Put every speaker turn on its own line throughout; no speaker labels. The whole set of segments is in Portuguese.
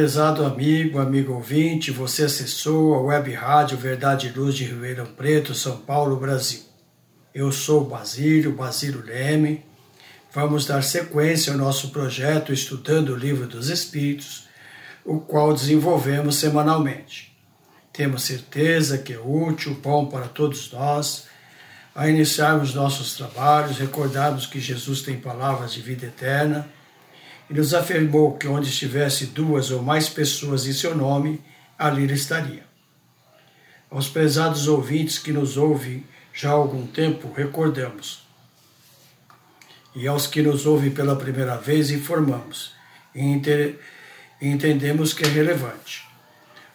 Prezado amigo, amigo ouvinte, você acessou a web rádio Verdade e Luz de Ribeirão Preto, São Paulo, Brasil. Eu sou Basílio, Basílio Leme. Vamos dar sequência ao nosso projeto Estudando o Livro dos Espíritos, o qual desenvolvemos semanalmente. Temos certeza que é útil, bom para todos nós, a iniciarmos nossos trabalhos, recordarmos que Jesus tem palavras de vida eterna e nos afirmou que onde estivesse duas ou mais pessoas em seu nome, ali ele estaria. Aos pesados ouvintes que nos ouvem já há algum tempo, recordamos. E aos que nos ouvem pela primeira vez, informamos e entendemos que é relevante.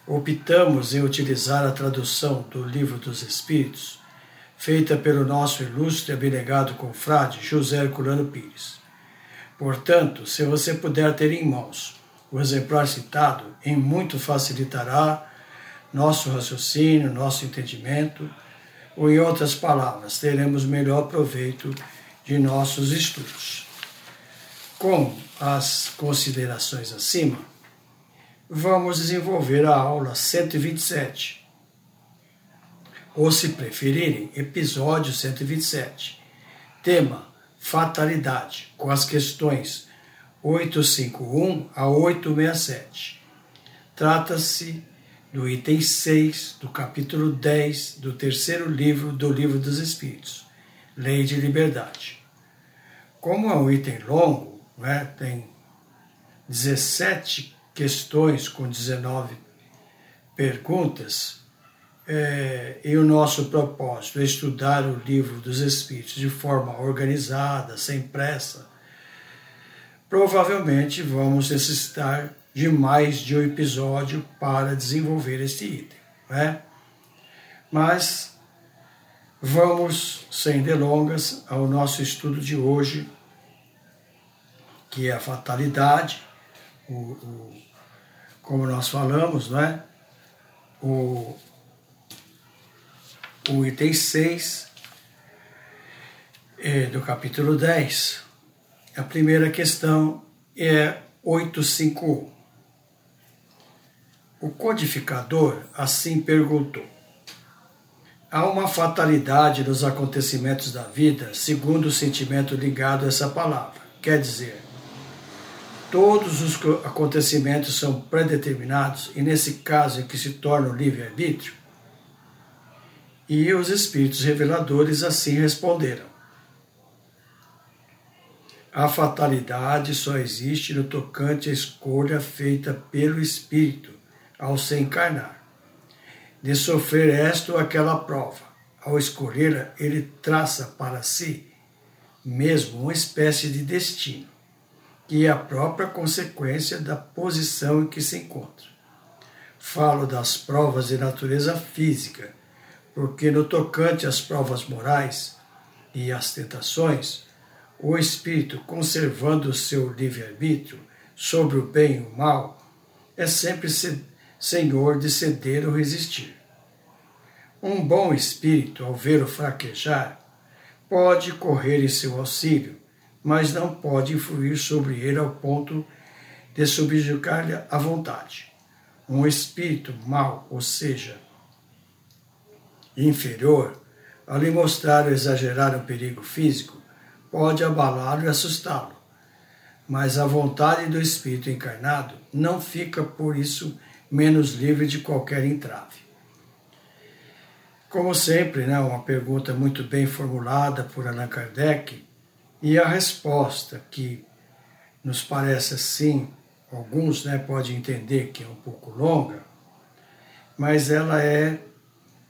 Optamos em utilizar a tradução do Livro dos Espíritos, feita pelo nosso ilustre e abnegado confrade José Herculano Pires Portanto, se você puder ter em mãos o exemplar citado, em muito facilitará nosso raciocínio, nosso entendimento, ou em outras palavras, teremos melhor proveito de nossos estudos. Com as considerações acima, vamos desenvolver a aula 127, ou se preferirem, episódio 127. Tema: fatalidade, com as questões 851 a 867. Trata-se do item 6 do capítulo 10 do terceiro livro do Livro dos Espíritos, Lei de Liberdade. Como é um item longo, né, tem 17 questões com 19 perguntas, é, e o nosso propósito é estudar o livro dos Espíritos de forma organizada, sem pressa, provavelmente vamos necessitar de mais de um episódio para desenvolver este item. Né? Mas vamos, sem delongas, ao nosso estudo de hoje, que é a fatalidade, o, o como nós falamos, não é? O, o item 6 é, do capítulo 10. A primeira questão é 851. O codificador assim perguntou: Há uma fatalidade nos acontecimentos da vida, segundo o sentimento ligado a essa palavra. Quer dizer, todos os acontecimentos são predeterminados e, nesse caso, em que se torna o livre-arbítrio? E os espíritos reveladores assim responderam: A fatalidade só existe no tocante à escolha feita pelo espírito ao se encarnar, de sofrer esta ou aquela prova. Ao escolhê-la, ele traça para si mesmo uma espécie de destino, que é a própria consequência da posição em que se encontra. Falo das provas de natureza física porque no tocante às provas morais e às tentações, o espírito, conservando o seu livre-arbítrio sobre o bem e o mal, é sempre senhor de ceder ou resistir. Um bom espírito, ao vê-lo fraquejar, pode correr em seu auxílio, mas não pode influir sobre ele ao ponto de subjugar-lhe a vontade. Um espírito mau, ou seja, inferior, ao lhe mostrar ou exagerar o perigo físico, pode abalá-lo e assustá-lo, mas a vontade do espírito encarnado não fica por isso menos livre de qualquer entrave. Como sempre, né, uma pergunta muito bem formulada por Allan Kardec e a resposta que nos parece assim, alguns né, podem entender que é um pouco longa, mas ela é,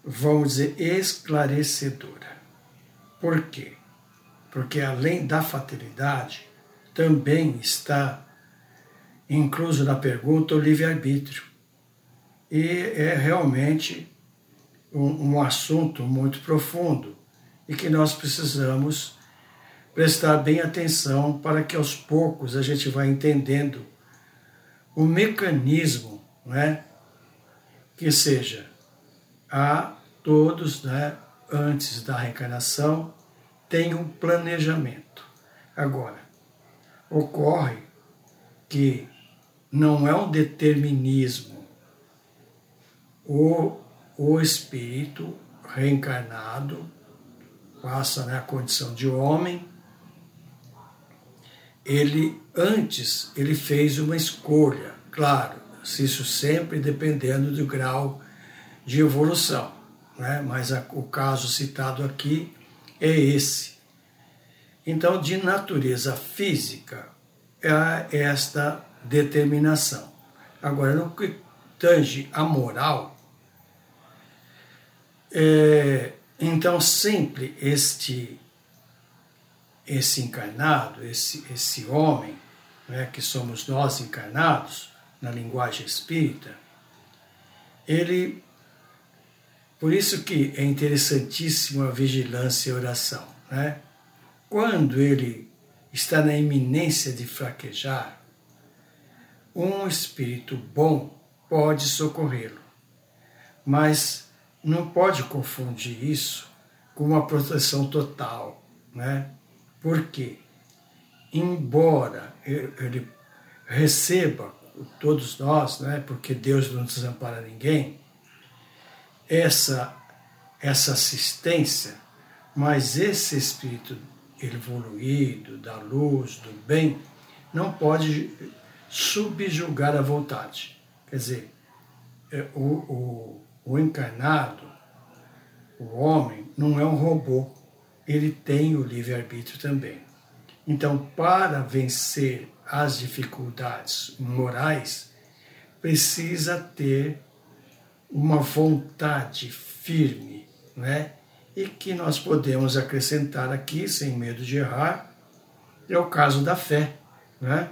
vamos dizer, esclarecedora. Por quê? Porque além da fatalidade, também está incluso na pergunta o livre-arbítrio. E é realmente um, um assunto muito profundo e que nós precisamos prestar bem atenção para que aos poucos a gente vá entendendo o mecanismo, né, que seja a todos, né, antes da reencarnação, tem um planejamento. Agora, ocorre que não é um determinismo. O o espírito reencarnado passa né, a condição de homem. Ele antes ele fez uma escolha, claro, isso sempre dependendo do grau de evolução, né? mas a, o caso citado aqui é esse. Então, de natureza física, é esta determinação. Agora, no que tange a moral, é, então, sempre este, esse encarnado, esse, esse homem, né, que somos nós encarnados, na linguagem espírita, ele. Por isso que é interessantíssimo a vigilância e a oração. Né? Quando ele está na iminência de fraquejar, um espírito bom pode socorrê-lo. Mas não pode confundir isso com uma proteção total, né? Porque, embora ele receba todos nós, né? Porque Deus não desampara ninguém, essa essa assistência, mas esse espírito evoluído, da luz, do bem, não pode subjugar a vontade. Quer dizer, é, o, o o encarnado, o homem, não é um robô, ele tem o livre-arbítrio também. Então, para vencer as dificuldades morais, precisa ter uma vontade firme, né? E que nós podemos acrescentar aqui, sem medo de errar, é o caso da fé, né?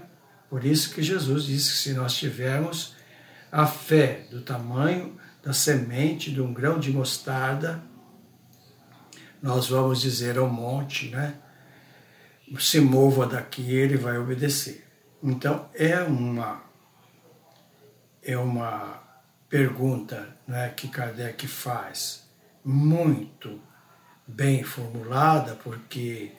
Por isso que Jesus disse que se nós tivermos a fé do tamanho da semente de um grão de mostarda, nós vamos dizer ao monte, né? Se mova daqui, ele vai obedecer. Então é uma é uma pergunta né, que Kardec faz muito bem formulada, porque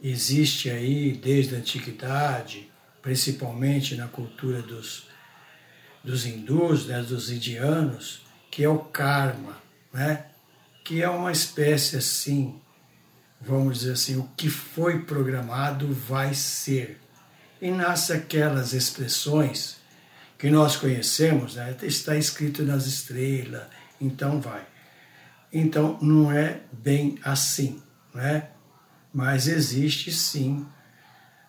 existe aí desde a antiguidade, principalmente na cultura dos dos hindus, né, dos indianos, que é o karma, né, que é uma espécie assim, vamos dizer assim, o que foi programado vai ser. E nasce aquelas expressões que nós conhecemos, né, está escrito nas estrelas, então vai. Então não é bem assim, né? Mas existe sim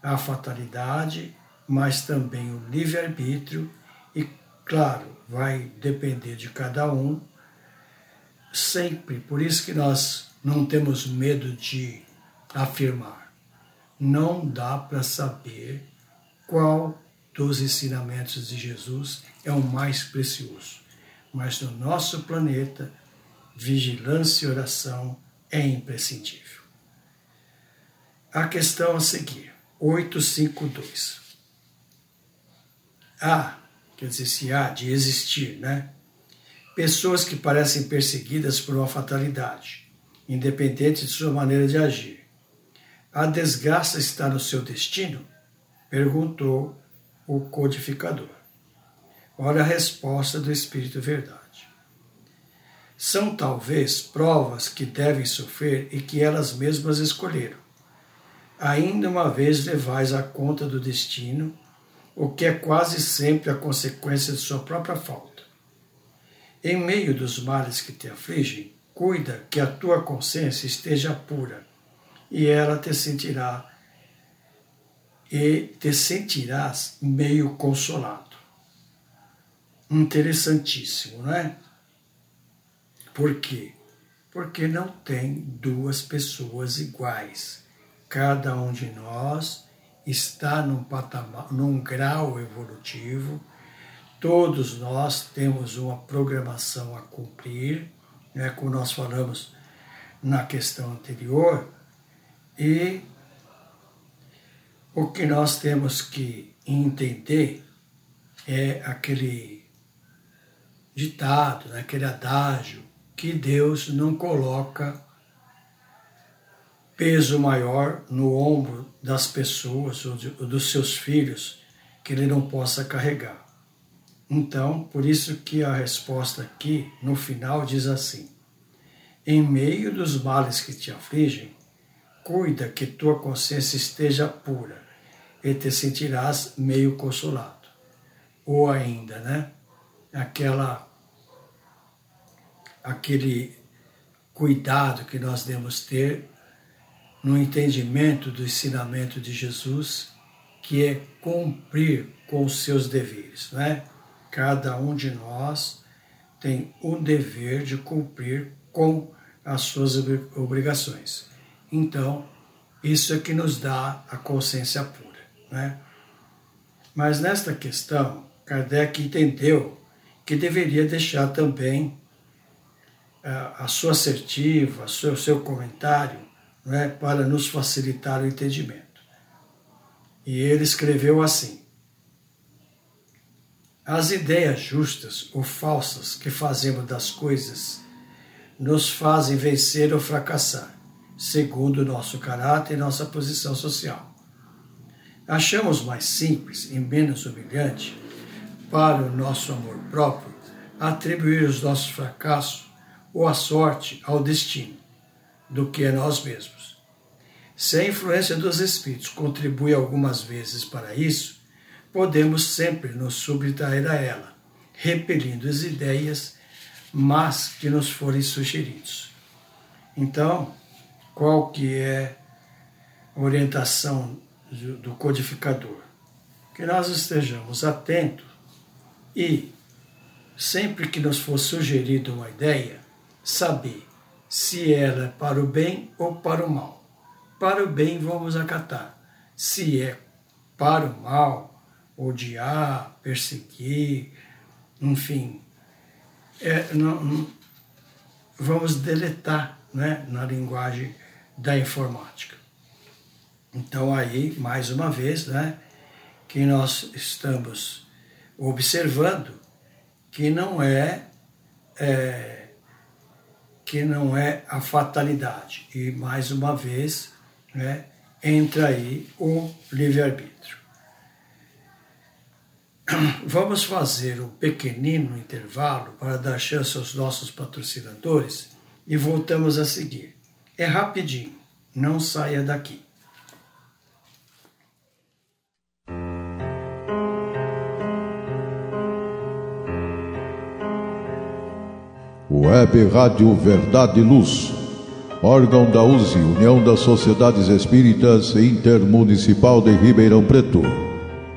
a fatalidade, mas também o livre-arbítrio e, claro, vai depender de cada um, sempre. Por isso que nós não temos medo de afirmar. Não dá para saber qual dos ensinamentos de Jesus é o mais precioso. Mas no nosso planeta, vigilância e oração é imprescindível. A questão a seguir, 852. Ah, quer dizer, se há de existir, né? Pessoas que parecem perseguidas por uma fatalidade, independente de sua maneira de agir. A desgraça está no seu destino? Perguntou o codificador. Olha a resposta do Espírito Verdade. São talvez provas que devem sofrer e que elas mesmas escolheram. ainda uma vez levais a conta do destino, o que é quase sempre a consequência de sua própria falta. Em meio dos males que te afligem, cuida que a tua consciência esteja pura, e ela te sentirá e te sentirás meio consolado. Interessantíssimo, não é? Por quê? Porque não tem duas pessoas iguais. Cada um de nós está num patamar, num grau evolutivo. Todos nós temos uma programação a cumprir, né, como nós falamos na questão anterior, e o que nós temos que entender é aquele ditado, né, aquele adágio, que Deus não coloca peso maior no ombro das pessoas ou, de, ou dos seus filhos que ele não possa carregar. Então, por isso que a resposta aqui, no final, diz assim: Em meio dos males que te afligem, cuida que tua consciência esteja pura e te sentirás meio consolado. Ou ainda, né? Aquela aquele cuidado que nós devemos ter no entendimento do ensinamento de Jesus, que é cumprir com os seus deveres, né? Cada um de nós tem um dever de cumprir com as suas obrigações. Então, isso é que nos dá a consciência pura. Né? Mas nesta questão, Kardec entendeu que deveria deixar também a, a sua assertiva, o seu, seu comentário, né, para nos facilitar o entendimento. E ele escreveu assim: As ideias justas ou falsas que fazemos das coisas nos fazem vencer ou fracassar, segundo nosso caráter e nossa posição social. Achamos mais simples e menos humilhante para o nosso amor próprio atribuir os nossos fracassos ou a sorte ao destino do que a nós mesmos. Se a influência dos espíritos contribui algumas vezes para isso, podemos sempre nos subtrair a ela, repelindo as ideias mas que nos forem sugeridos. Então, qual que é a orientação do codificador. Que nós estejamos atentos e, sempre que nos for sugerida uma ideia, saber se ela é para o bem ou para o mal. Para o bem, vamos acatar. Se é para o mal, odiar, perseguir, enfim, é, não, não, vamos deletar né, na linguagem da informática. Então aí, mais uma vez, né, que nós estamos observando que não é, é que não é a fatalidade. E mais uma vez, né, entra aí o livre-arbítrio. Vamos fazer um pequenino intervalo para dar chance aos nossos patrocinadores e voltamos a seguir. É rapidinho, não saia daqui.
Web Rádio Verdade e Luz, órgão da USE, União das Sociedades Espíritas Intermunicipal de Ribeirão Preto.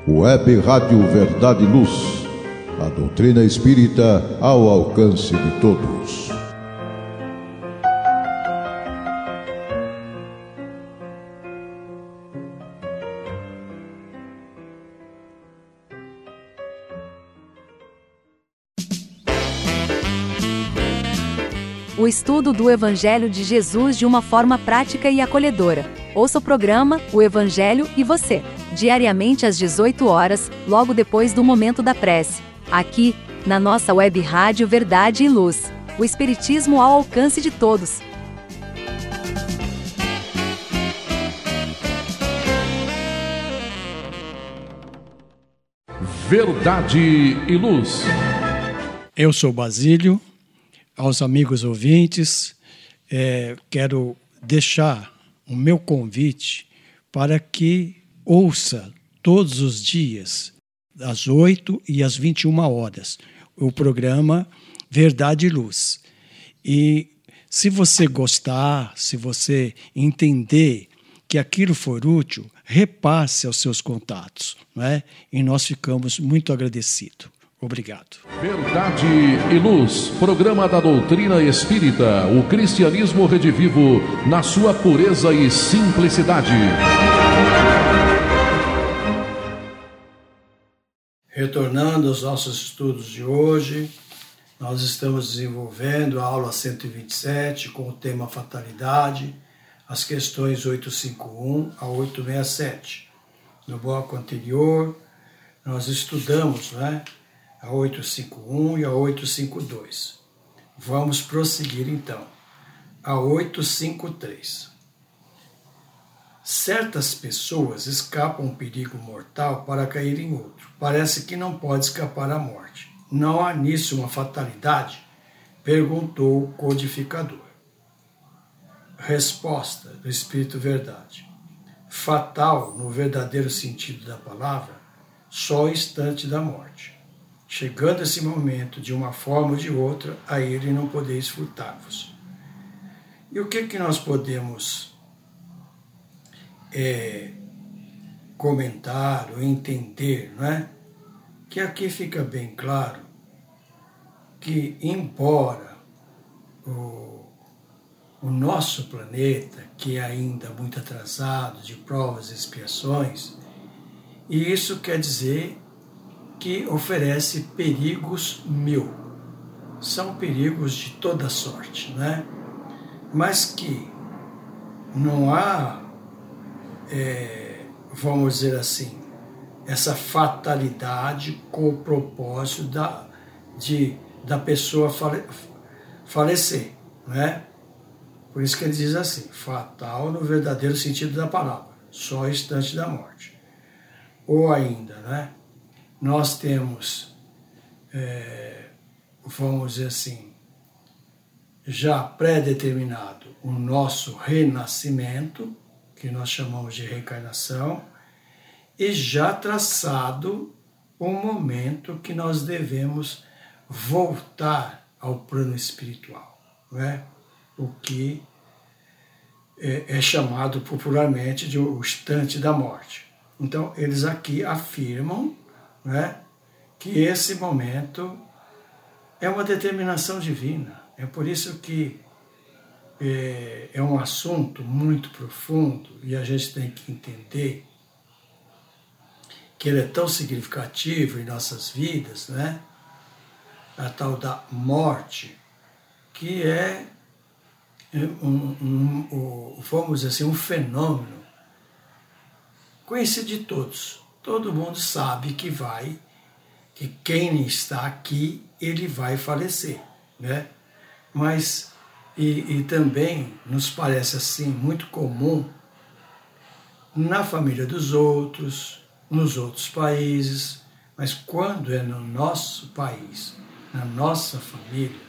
Web Rádio Verdade e Luz, a doutrina espírita ao alcance de todos.
O estudo do Evangelho de Jesus de uma forma prática e acolhedora. Ouça o programa O Evangelho e Você, diariamente às 18 horas, logo depois do momento da prece. Aqui, na nossa web rádio Verdade e Luz. O Espiritismo ao alcance de todos.
Verdade e Luz.
Eu sou Basílio aos amigos ouvintes, é, quero deixar o meu convite para que ouça todos os dias, às 8 e às 21 horas, o programa Verdade e Luz. E se você gostar, se você entender que aquilo for útil, repasse aos seus contatos, não é? E nós ficamos muito agradecidos. Obrigado.
Verdade e Luz, programa da doutrina espírita, o cristianismo redivivo na sua pureza e simplicidade.
Retornando aos nossos estudos de hoje, nós estamos desenvolvendo a aula 127 com o tema fatalidade, as questões 851 a 867. No bloco anterior, nós estudamos né, a 851 e a 852. Vamos prosseguir então. A 853. Certas pessoas escapam um perigo mortal para cair em outro. Parece que não pode escapar à morte. Não há nisso uma fatalidade? Perguntou o codificador. Resposta do Espírito Verdade. Fatal, no verdadeiro sentido da palavra, só o instante da morte. Chegando esse momento, de uma forma ou de outra, a ele não podeis furtar-vos. E o que, que nós podemos é, comentar ou entender, não é? Que aqui fica bem claro que, embora o, o nosso planeta, que é ainda muito atrasado de provas e expiações, e isso quer dizer que oferece perigos mil. São perigos de toda sorte, né? Mas que não há é, vamos dizer assim, essa fatalidade com o propósito da, de, da pessoa fale, falecer, né? Por isso que ele diz assim, fatal no verdadeiro sentido da palavra, só instante da morte. Ou ainda, né? Nós temos, é, vamos dizer assim, já pré-determinado o nosso renascimento, que nós chamamos de reencarnação, e já traçado o momento que nós devemos voltar ao plano espiritual, né? o que é, é chamado popularmente de o instante da morte. Então, eles aqui afirmam né, que esse momento é uma determinação divina. É por isso que é, é um assunto muito profundo e a gente tem que entender que ele é tão significativo em nossas vidas, né? A tal da morte, que é um, um, um, vamos dizer assim, um fenômeno conhecido de todos. Todo mundo sabe que vai, que quem está aqui, ele vai falecer, né? Mas e, e também nos parece assim muito comum na família dos outros, nos outros países, mas quando é no nosso país, na nossa família,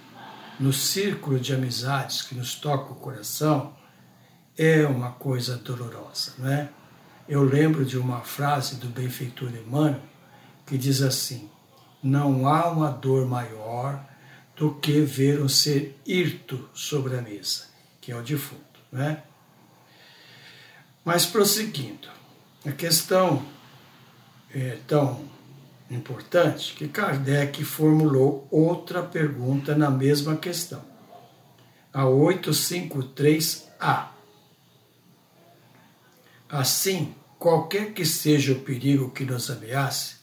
no círculo de amizades que nos toca o coração, é uma coisa dolorosa, não é? Eu lembro de uma frase do benfeitor Emmanuel que diz assim: Não há uma dor maior do que ver um ser hirto sobre a mesa, que é o defunto. Né? Mas prosseguindo, a questão é tão importante que Kardec formulou outra pergunta na mesma questão, a 853A. Assim, qualquer que seja o perigo que nos ameace,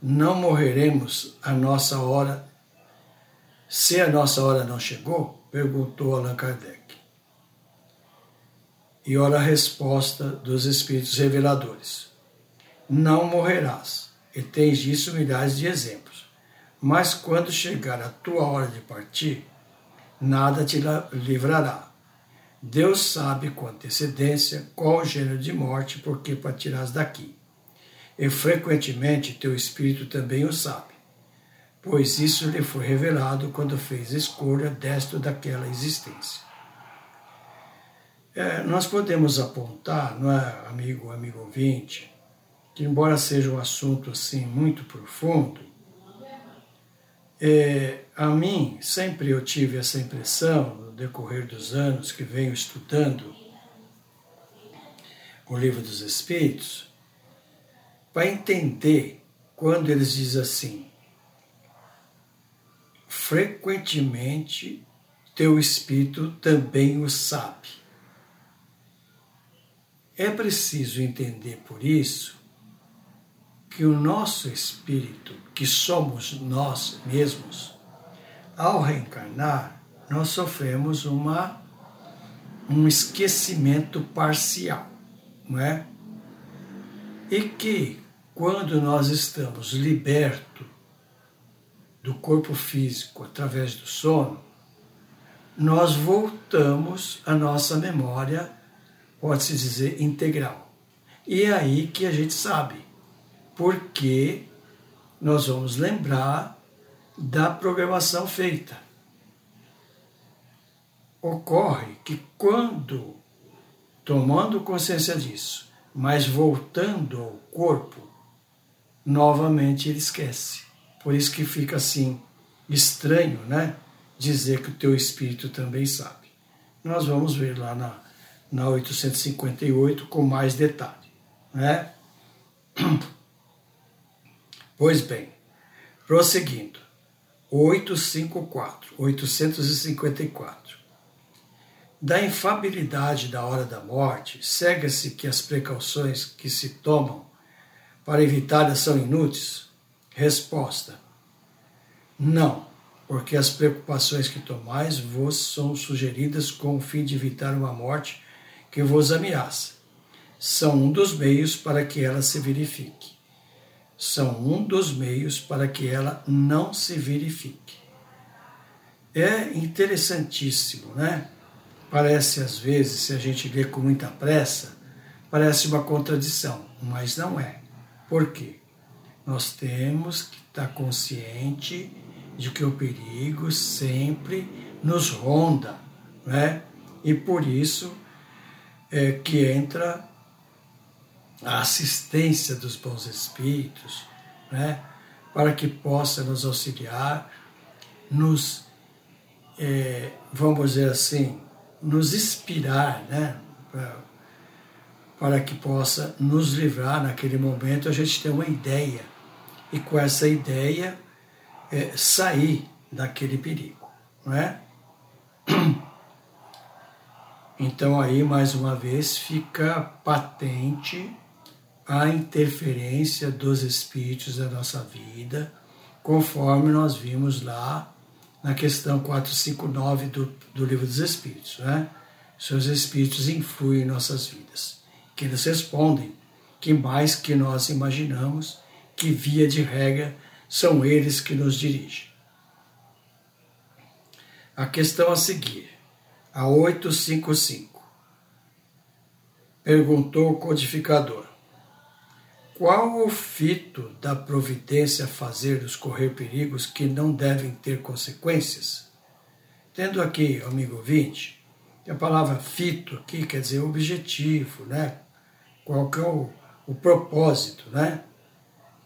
não morreremos a nossa hora se a nossa hora não chegou? perguntou Allan Kardec. E ora a resposta dos Espíritos reveladores: Não morrerás, e tens disso milhares de exemplos. Mas quando chegar a tua hora de partir, nada te livrará. Deus sabe com antecedência qual o gênero de morte por que partirás daqui. E frequentemente teu espírito também o sabe pois isso lhe foi revelado quando fez escolha desta daquela existência. É, nós podemos apontar, não é, amigo, amigo ouvinte, que embora seja um assunto assim muito profundo, é, a mim sempre eu tive essa impressão no decorrer dos anos que venho estudando o livro dos Espíritos, para entender quando eles dizem assim, frequentemente teu espírito também o sabe. É preciso entender por isso que o nosso espírito, que somos nós mesmos, ao reencarnar, nós sofremos uma, um esquecimento parcial, não é? E que quando nós estamos libertos do corpo físico através do sono, nós voltamos à nossa memória pode-se dizer, integral. E é aí que a gente sabe, porque nós vamos lembrar da programação feita. Ocorre que quando, tomando consciência disso, mas voltando ao corpo, novamente ele esquece. Por isso que fica assim estranho, né? Dizer que o teu espírito também sabe. Nós vamos ver lá na na 858 com mais detalhe. Né? Pois bem, prosseguindo, 854, 854. Da infabilidade da hora da morte, cega-se que as precauções que se tomam para evitá-la são inúteis? Resposta: Não, porque as preocupações que tomais vos são sugeridas com o fim de evitar uma morte que vos ameaça. São um dos meios para que ela se verifique. São um dos meios para que ela não se verifique. É interessantíssimo, né? Parece às vezes, se a gente lê com muita pressa, parece uma contradição, mas não é. Por quê? Nós temos que estar consciente de que o perigo sempre nos ronda, né? E por isso é, que entra a assistência dos bons espíritos, né, para que possa nos auxiliar, nos, é, vamos dizer assim, nos inspirar, né, para, que possa nos livrar naquele momento, a gente ter uma ideia e com essa ideia é, sair daquele perigo, não é? Então aí mais uma vez fica patente a interferência dos espíritos da nossa vida, conforme nós vimos lá na questão 459 do, do Livro dos Espíritos. Né? Seus espíritos influem em nossas vidas, que eles respondem que mais que nós imaginamos, que via de regra são eles que nos dirigem. A questão a seguir a 855. Perguntou o codificador: Qual o fito da providência fazer nos correr perigos que não devem ter consequências? Tendo aqui, amigo ouvinte, a palavra fito aqui quer dizer objetivo, né? Qual que é o, o propósito, né?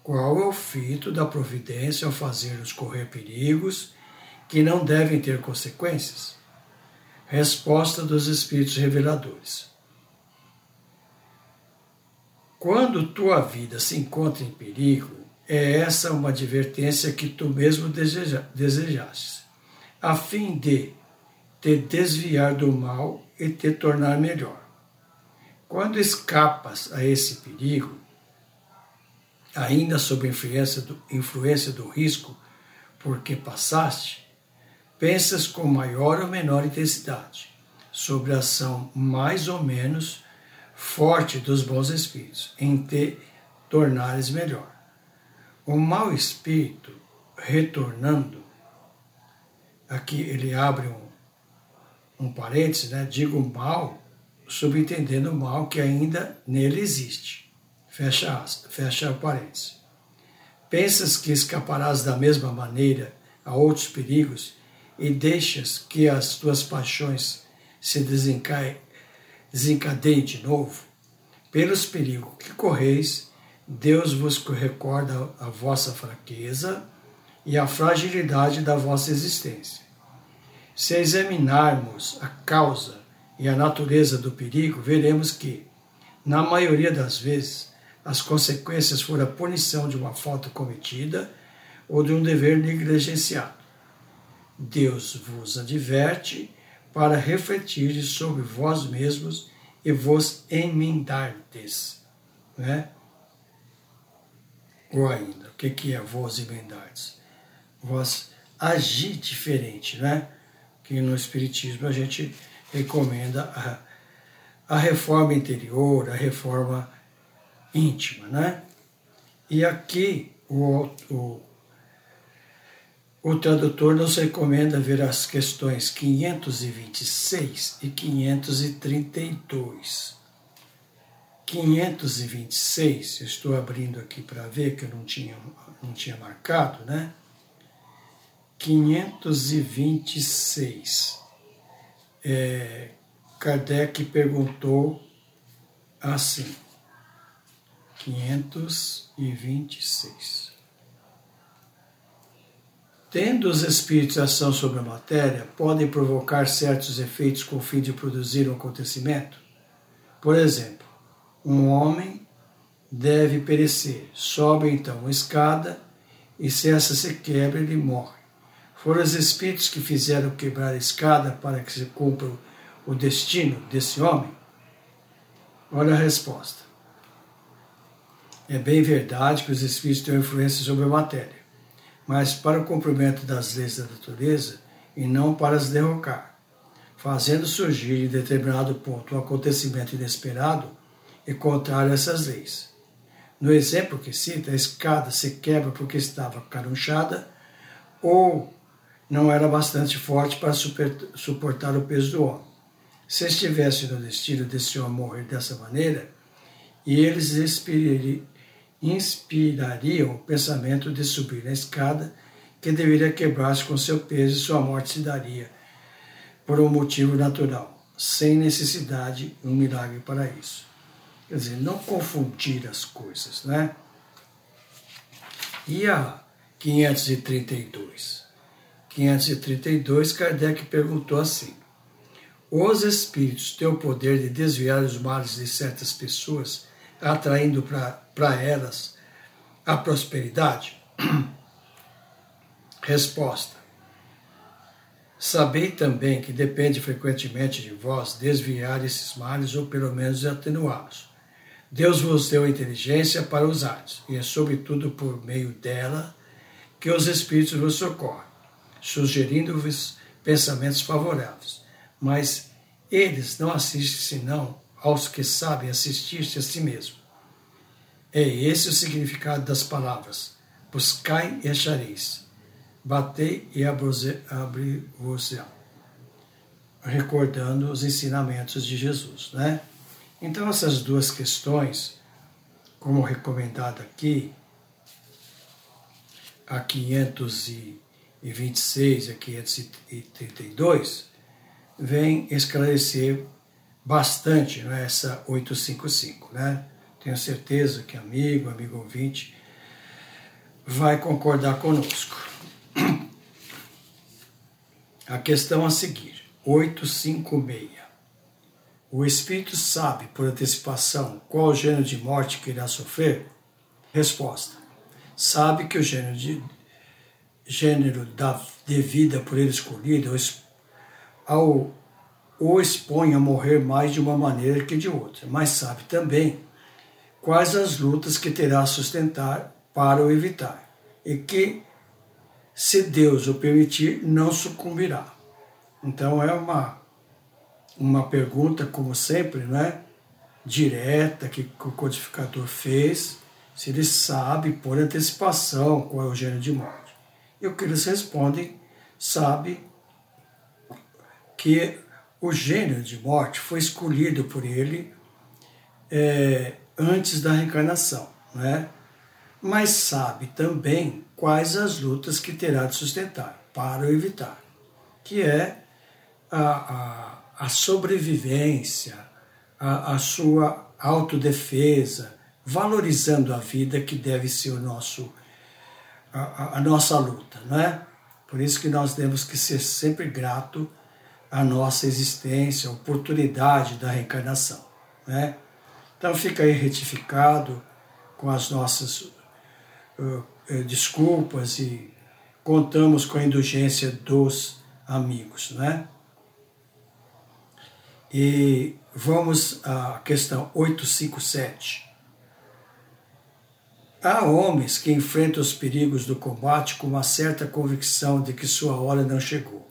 Qual é o fito da providência ao fazer nos correr perigos que não devem ter consequências? Resposta dos Espíritos Reveladores. Quando tua vida se encontra em perigo, é essa uma advertência que tu mesmo deseja, desejaste, a fim de te desviar do mal e te tornar melhor. Quando escapas a esse perigo, ainda sob influência do, influência do risco porque passaste, pensas com maior ou menor intensidade sobre a ação mais ou menos forte dos bons espíritos em te tornares melhor. O mau espírito retornando, aqui ele abre um, um parênteses, né? digo mal, subentendendo o mal que ainda nele existe. Fecha, fecha o parênteses. Pensas que escaparás da mesma maneira a outros perigos e deixas que as tuas paixões se desencadeie de novo, pelos perigos que correis, Deus vos recorda a vossa fraqueza e a fragilidade da vossa existência. Se examinarmos a causa e a natureza do perigo, veremos que, na maioria das vezes, as consequências foram a punição de uma falta cometida ou de um dever negligenciado. Deus vos adverte para refletir sobre vós mesmos e vos emendardes. Né? Ou ainda, o que é vos emendardes? Vós agir diferente, né? Que no Espiritismo a gente recomenda a, a reforma interior, a reforma íntima, né? E aqui o, o, o tradutor nos recomenda ver as questões 526 e 532. 526, eu estou abrindo aqui para ver que eu não tinha, não tinha marcado, né? 526. É, Kardec perguntou assim: 526. Tendo os espíritos ação sobre a matéria, podem provocar certos efeitos com o fim de produzir um acontecimento? Por exemplo, um homem deve perecer, sobe então uma escada e se essa se quebra, ele morre. Foram os espíritos que fizeram quebrar a escada para que se cumpra o destino desse homem? Olha a resposta. É bem verdade que os espíritos têm influência sobre a matéria, mas para o cumprimento das leis da natureza e não para as derrocar, fazendo surgir em determinado ponto um acontecimento inesperado e contrário a essas leis. No exemplo que cita, a escada se quebra porque estava carunchada ou não era bastante forte para suportar o peso do homem. Se estivesse no destino desse homem morrer dessa maneira, e eles inspirariam o pensamento de subir na escada, que deveria quebrar-se com seu peso e sua morte se daria por um motivo natural, sem necessidade de um milagre para isso. Quer dizer, não confundir as coisas, né? E a 532? 532, Kardec perguntou assim: Os espíritos têm o poder de desviar os males de certas pessoas, atraindo para elas a prosperidade? Resposta: Sabei também que depende frequentemente de vós desviar esses males ou pelo menos atenuá-los. Deus vos deu inteligência para usá-los, e é sobretudo por meio dela que os Espíritos vos socorrem, sugerindo-vos pensamentos favoráveis. Mas eles não assistem senão aos que sabem assistir-se a si mesmos é esse o significado das palavras. Buscai e achareis. Batei e abri-vos. Recordando os ensinamentos de Jesus, né? Então, essas duas questões, como recomendado aqui, a 526 e a 532, vem esclarecer bastante né, essa 855, né? Tenho certeza que amigo, amigo ouvinte, vai concordar conosco. A questão a seguir, 856. O espírito sabe por antecipação qual gênero de morte que irá sofrer? Resposta: Sabe que o gênero de gênero da de vida por ele escolhido ao, o expõe a morrer mais de uma maneira que de outra, mas sabe também quais as lutas que terá a sustentar para o evitar, e que, se Deus o permitir, não sucumbirá. Então é uma, uma pergunta, como sempre, né? direta que o codificador fez, se ele sabe por antecipação qual é o gênero de morte. E o que eles respondem, sabe que o gênero de morte foi escolhido por ele é, antes da reencarnação, né? mas sabe também quais as lutas que terá de sustentar para o evitar, que é a, a, a sobrevivência, a, a sua autodefesa, valorizando a vida que deve ser o nosso, a, a nossa luta, não é? Por isso que nós temos que ser sempre grato à nossa existência, à oportunidade da reencarnação, né? Então fica aí retificado com as nossas uh, uh, desculpas e contamos com a indulgência dos amigos, né? E vamos à questão 857. Há homens que enfrentam os perigos do combate com uma certa convicção de que sua hora não chegou.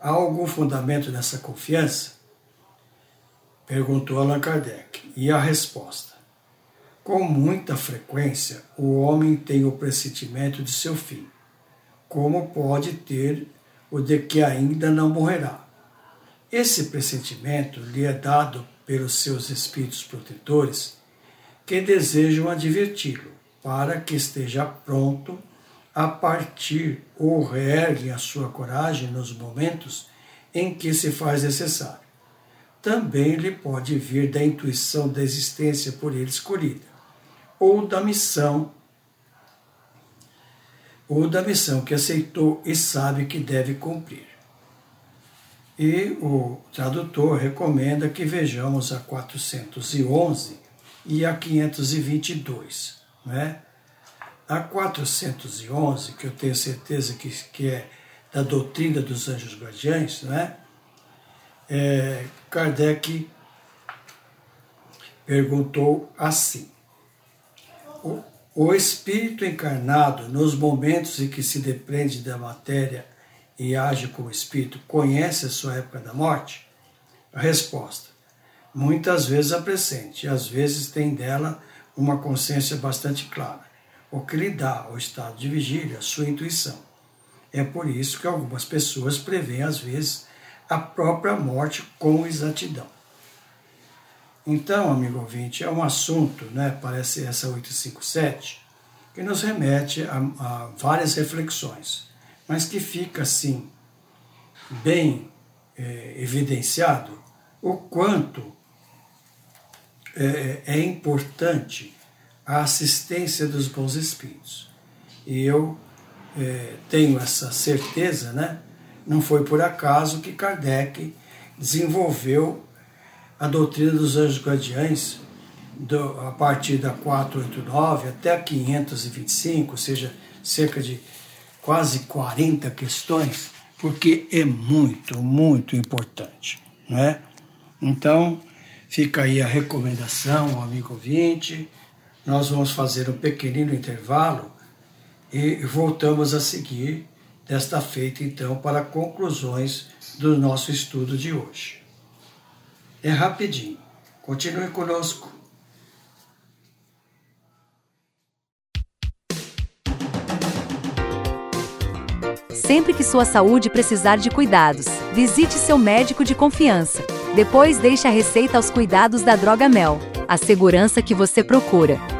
Há algum fundamento nessa confiança? Perguntou Allan Kardec. E a resposta: Com muita frequência, o homem tem o pressentimento de seu fim como pode ter o de que ainda não morrerá. Esse pressentimento lhe é dado pelos seus espíritos protetores que desejam adverti-lo para que esteja pronto a partir ou reergue a sua coragem nos momentos em que se faz necessário. Também lhe pode vir da intuição da existência por ele escolhida, ou da missão ou da missão que aceitou e sabe que deve cumprir. E o tradutor recomenda que vejamos a 411 e a 522. Né? A 411, que eu tenho certeza que, que é da doutrina dos anjos guardiães, né? É, Kardec perguntou assim: o espírito encarnado, nos momentos em que se depende da matéria e age como espírito, conhece a sua época da morte? Resposta: muitas vezes a pressente, e às vezes tem dela uma consciência bastante clara, o que lhe dá ao estado de vigília sua intuição. É por isso que algumas pessoas preveem, às vezes, a própria morte com exatidão. Então, amigo ouvinte, é um assunto, né, parece essa 857, que nos remete a, a várias reflexões, mas que fica assim, bem é, evidenciado o quanto é, é importante a assistência dos bons espíritos. E eu é, tenho essa certeza, né? Não foi por acaso que Kardec desenvolveu a doutrina dos anjos guardiães do, a partir da 489 até a 525, ou seja, cerca de quase 40 questões, porque é muito, muito importante. Não é? Então, fica aí a recomendação, amigo ouvinte. Nós vamos fazer um pequenino intervalo e voltamos a seguir desta feita, então, para conclusões do nosso estudo de hoje. É rapidinho. Continue conosco.
Sempre que sua saúde precisar de cuidados, visite seu médico de confiança. Depois deixe a receita aos cuidados da Droga Mel, a segurança que você procura.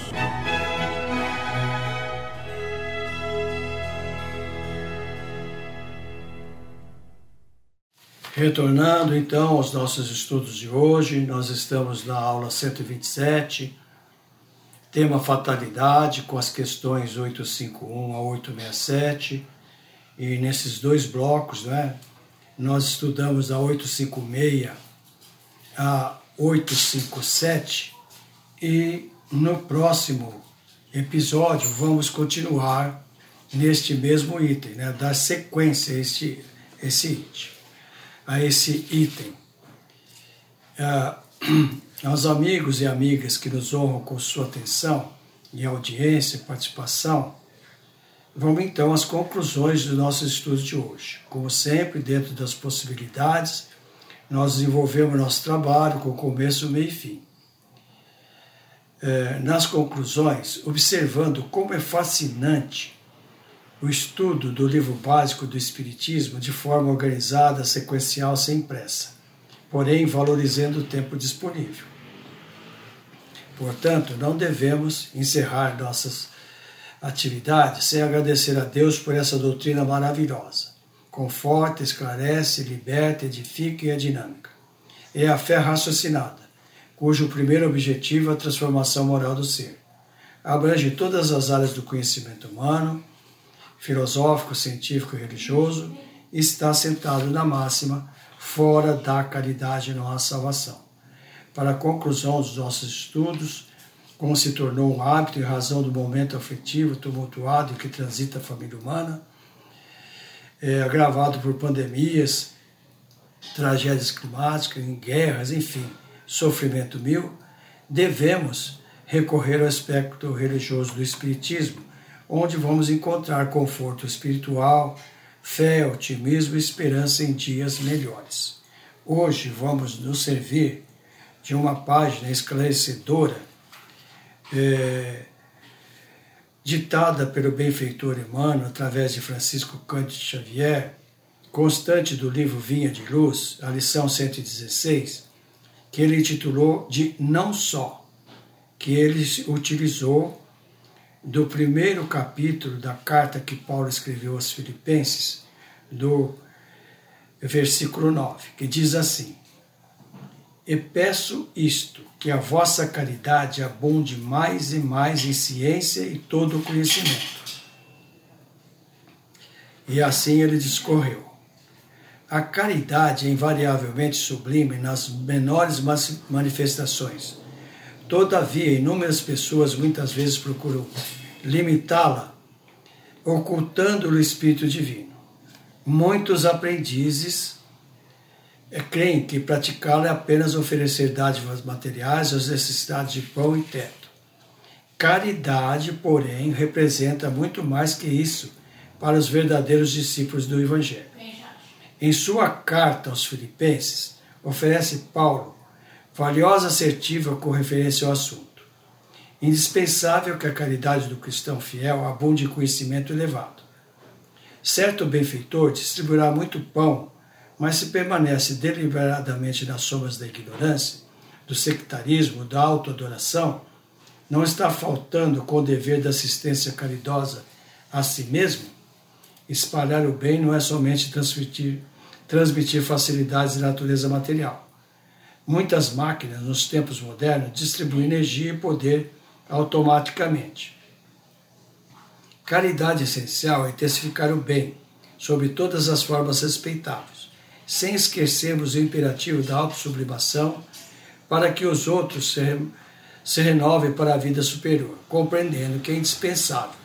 Retornando então aos nossos estudos de hoje, nós estamos na aula 127 tema fatalidade com as questões 851 a 867 e nesses dois blocos, né, nós estudamos a 856 a 857 e no próximo episódio vamos continuar neste mesmo item, né, dar sequência a este, esse item, a esse item. Uh, aos amigos e amigas que nos honram com sua atenção e audiência e participação, vamos então às conclusões do nosso estudo de hoje. Como sempre, dentro das possibilidades, nós desenvolvemos nosso trabalho com começo, meio e fim. É, nas conclusões, observando como é fascinante o estudo do livro básico do Espiritismo de forma organizada, sequencial, sem pressa, porém valorizando o tempo disponível. Portanto, não devemos encerrar nossas atividades sem agradecer a Deus por essa doutrina maravilhosa. Conforta, esclarece, liberta, edifica e é dinâmica. É a fé raciocinada, cujo primeiro objetivo é a transformação moral do ser. Abrange todas as áreas do conhecimento humano, filosófico, científico e religioso, está sentado na máxima, fora da caridade não há salvação. Para a conclusão dos nossos estudos, como se tornou um hábito em razão do momento afetivo tumultuado que transita a família humana, é, agravado por pandemias, tragédias climáticas, em guerras, enfim, sofrimento mil, devemos recorrer ao aspecto religioso do Espiritismo, onde vamos encontrar conforto espiritual, fé, otimismo e esperança em dias melhores. Hoje vamos nos servir de uma página esclarecedora, é, ditada pelo benfeitor Emmanuel através de Francisco Cândido Xavier, constante do livro Vinha de Luz, a lição 116, que ele intitulou de Não Só, que ele utilizou do primeiro capítulo da carta que Paulo escreveu aos Filipenses, do versículo 9, que diz assim: e peço isto, que a vossa caridade abunde mais e mais em ciência e todo o conhecimento. E assim ele discorreu. A caridade é invariavelmente sublime nas menores manifestações. Todavia, inúmeras pessoas muitas vezes procuram limitá-la, ocultando-lhe o Espírito Divino. Muitos aprendizes é, creem que praticá-lo é apenas oferecer dádivas materiais às necessidades de pão e teto. Caridade, porém, representa muito mais que isso para os verdadeiros discípulos do Evangelho. Em sua carta aos Filipenses, oferece Paulo valiosa assertiva com referência ao assunto. Indispensável que a caridade do cristão fiel abunde em conhecimento elevado. Certo benfeitor distribuirá muito pão mas se permanece deliberadamente nas sombras da ignorância, do sectarismo, da autoadoração, não está faltando com o dever da assistência caridosa a si mesmo? Espalhar o bem não é somente transmitir, transmitir facilidades de natureza material. Muitas máquinas, nos tempos modernos, distribuem energia e poder automaticamente. Caridade essencial é intensificar o bem, sob todas as formas respeitáveis sem esquecermos o imperativo da autossublimação, para que os outros se, se renovem para a vida superior, compreendendo que é indispensável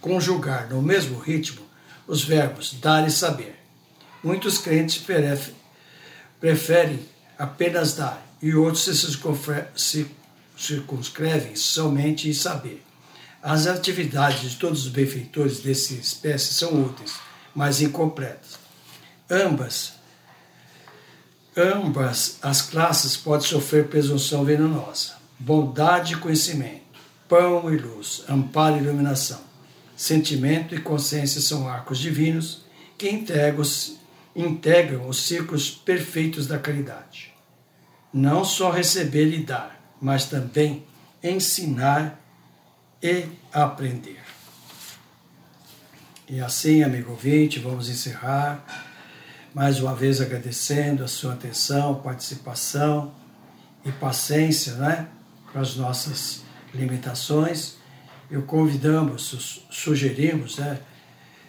conjugar no mesmo ritmo os verbos dar e saber. Muitos crentes preferem apenas dar e outros se circunscrevem somente em saber. As atividades de todos os benfeitores dessa espécie são úteis, mas incompletas. Ambas, ambas as classes podem sofrer presunção venenosa. Bondade e conhecimento, pão e luz, amparo e iluminação, sentimento e consciência são arcos divinos que integram, integram os círculos perfeitos da caridade. Não só receber e dar, mas também ensinar e aprender. E assim, amigo ouvinte, vamos encerrar mais uma vez agradecendo a sua atenção, participação e paciência né, com as nossas limitações. Eu convidamos, sugerimos né,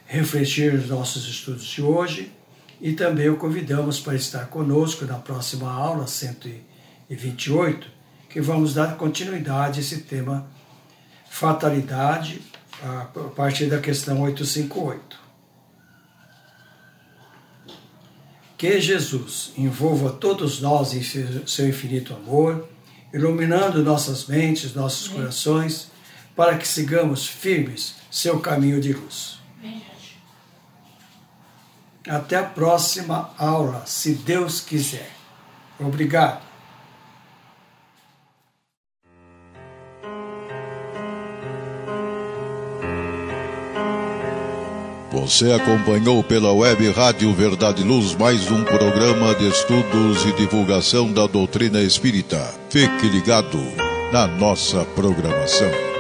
refletir nos nossos estudos de hoje e também o convidamos para estar conosco na próxima aula 128, que vamos dar continuidade a esse tema fatalidade a partir da questão 858. Que Jesus envolva todos nós em seu infinito amor, iluminando nossas mentes, nossos corações, para que sigamos firmes seu caminho de luz. Até a próxima aula, se Deus quiser. Obrigado.
Você acompanhou pela web Rádio Verdade Luz mais um programa de estudos e divulgação da doutrina espírita. Fique ligado na nossa programação.